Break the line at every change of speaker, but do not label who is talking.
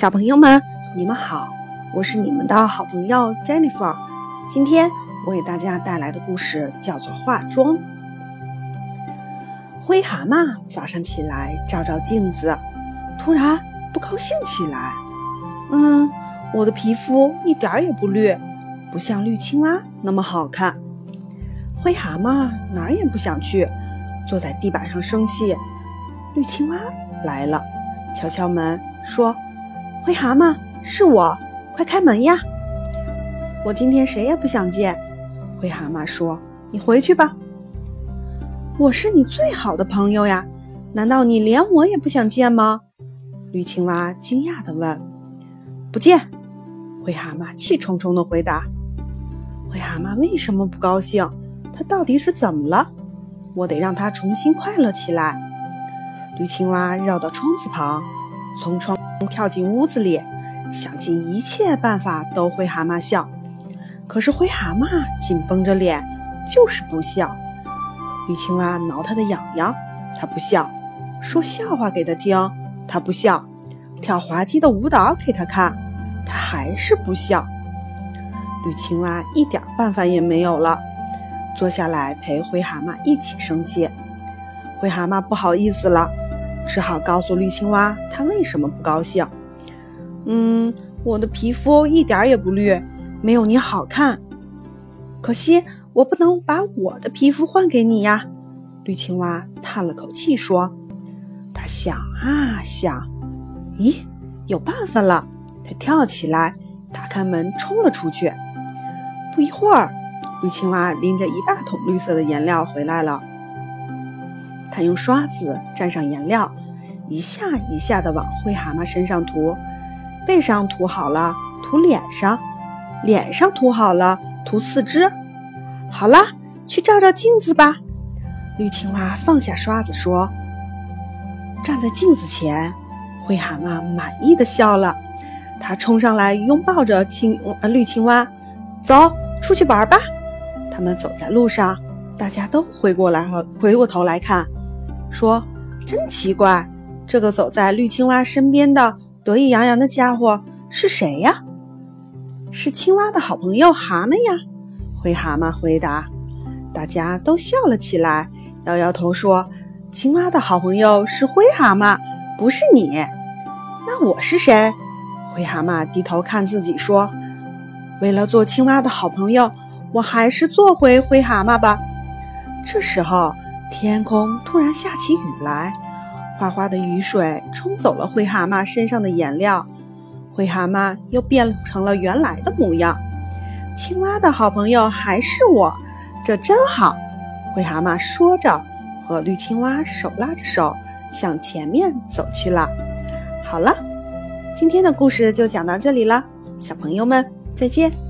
小朋友们，你们好，我是你们的好朋友 Jennifer。今天我给大家带来的故事叫做《化妆》。灰蛤蟆早上起来照照镜子，突然不高兴起来。嗯，我的皮肤一点也不绿，不像绿青蛙那么好看。灰蛤蟆哪儿也不想去，坐在地板上生气。绿青蛙来了，敲敲门说。灰蛤蟆是我，快开门呀！我今天谁也不想见。灰蛤蟆说：“你回去吧。”我是你最好的朋友呀，难道你连我也不想见吗？绿青蛙惊讶地问。“不见。”灰蛤蟆气冲冲地回答。灰蛤蟆为什么不高兴？他到底是怎么了？我得让他重新快乐起来。绿青蛙绕到窗子旁，从窗。跳进屋子里，想尽一切办法逗灰蛤蟆笑，可是灰蛤蟆紧绷着脸，就是不笑。绿青蛙挠它的痒痒，它不笑；说笑话给它听，它不笑；跳滑稽的舞蹈给它看，它还是不笑。绿青蛙一点办法也没有了，坐下来陪灰蛤蟆一起生气。灰蛤蟆不好意思了。只好告诉绿青蛙，它为什么不高兴。嗯，我的皮肤一点也不绿，没有你好看。可惜我不能把我的皮肤换给你呀。绿青蛙叹了口气说：“它想啊想，咦，有办法了！”它跳起来，打开门，冲了出去。不一会儿，绿青蛙拎着一大桶绿色的颜料回来了。他用刷子蘸上颜料。一下一下的往灰蛤蟆身上涂，背上涂好了，涂脸上，脸上涂好了，涂四肢。好了，去照照镜子吧。绿青蛙放下刷子说：“站在镜子前，灰蛤蟆满意的笑了。他冲上来拥抱着青呃绿青蛙，走出去玩吧。”他们走在路上，大家都回过来和回过头来看，说：“真奇怪。”这个走在绿青蛙身边的得意洋洋的家伙是谁呀？是青蛙的好朋友蛤蟆呀。灰蛤蟆回答。大家都笑了起来，摇摇头说：“青蛙的好朋友是灰蛤蟆，不是你。那我是谁？”灰蛤蟆低头看自己说：“为了做青蛙的好朋友，我还是做回灰蛤蟆吧。”这时候，天空突然下起雨来。哗哗的雨水冲走了灰蛤蟆身上的颜料，灰蛤蟆又变成了原来的模样。青蛙的好朋友还是我，这真好。灰蛤蟆说着，和绿青蛙手拉着手向前面走去了。好了，今天的故事就讲到这里了，小朋友们再见。